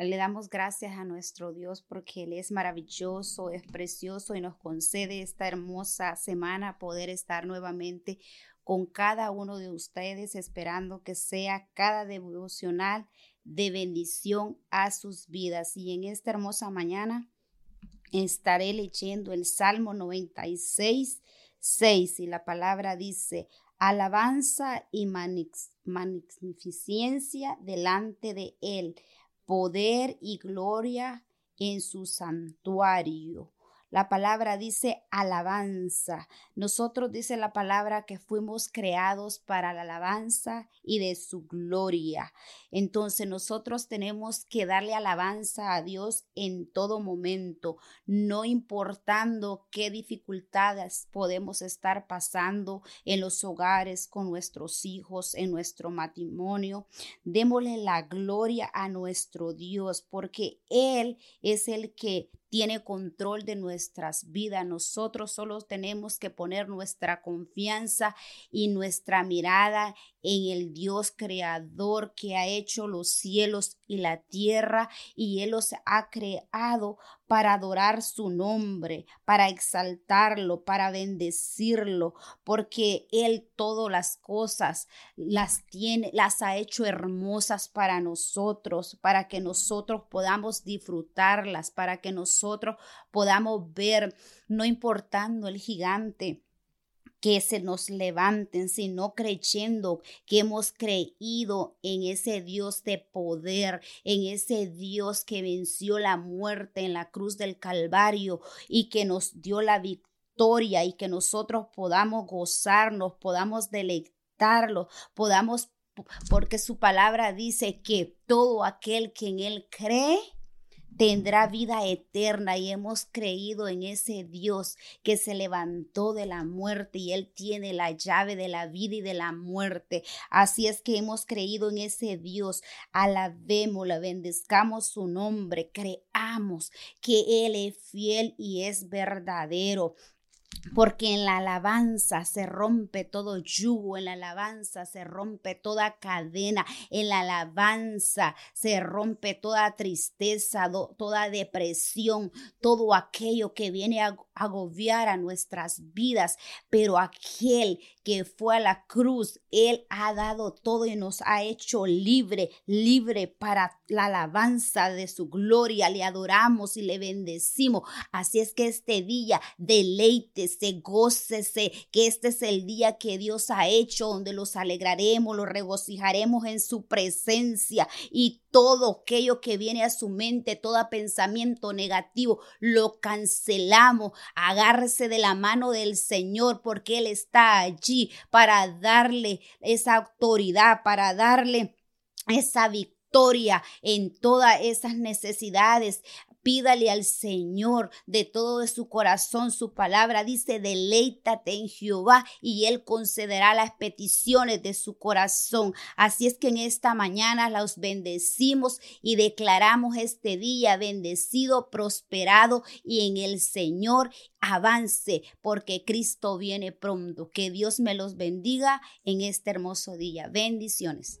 Le damos gracias a nuestro Dios porque Él es maravilloso, es precioso y nos concede esta hermosa semana poder estar nuevamente con cada uno de ustedes, esperando que sea cada devocional de bendición a sus vidas. Y en esta hermosa mañana estaré leyendo el Salmo 96, 6 y la palabra dice, alabanza y magnificencia delante de Él poder y gloria en su santuario. La palabra dice alabanza. Nosotros dice la palabra que fuimos creados para la alabanza y de su gloria. Entonces nosotros tenemos que darle alabanza a Dios en todo momento, no importando qué dificultades podemos estar pasando en los hogares con nuestros hijos, en nuestro matrimonio. Démosle la gloria a nuestro Dios porque Él es el que tiene control de nuestras vidas. Nosotros solo tenemos que poner nuestra confianza y nuestra mirada en el Dios creador que ha hecho los cielos y la tierra y Él los ha creado para adorar su nombre, para exaltarlo, para bendecirlo, porque Él todas las cosas las tiene, las ha hecho hermosas para nosotros, para que nosotros podamos disfrutarlas, para que nosotros podamos ver, no importando el gigante que se nos levanten, sino creyendo que hemos creído en ese Dios de poder, en ese Dios que venció la muerte en la cruz del Calvario y que nos dio la victoria y que nosotros podamos gozarnos, podamos deleitarlo, podamos, porque su palabra dice que todo aquel que en él cree, tendrá vida eterna y hemos creído en ese Dios que se levantó de la muerte y Él tiene la llave de la vida y de la muerte. Así es que hemos creído en ese Dios. Alabémoslo, bendezcamos su nombre, creamos que Él es fiel y es verdadero porque en la alabanza se rompe todo yugo, en la alabanza se rompe toda cadena, en la alabanza se rompe toda tristeza, toda depresión, todo aquello que viene a agobiar a nuestras vidas, pero aquel que fue a la cruz, Él ha dado todo y nos ha hecho libre, libre para la alabanza de su gloria. Le adoramos y le bendecimos. Así es que este día deleítese, gócese, que este es el día que Dios ha hecho, donde los alegraremos, los regocijaremos en su presencia y todo aquello que viene a su mente, todo pensamiento negativo, lo cancelamos. Agárrese de la mano del Señor porque Él está allí para darle esa autoridad, para darle esa victoria en todas esas necesidades, Pídale al Señor de todo su corazón su palabra. Dice, deleítate en Jehová y Él concederá las peticiones de su corazón. Así es que en esta mañana los bendecimos y declaramos este día bendecido, prosperado y en el Señor avance porque Cristo viene pronto. Que Dios me los bendiga en este hermoso día. Bendiciones.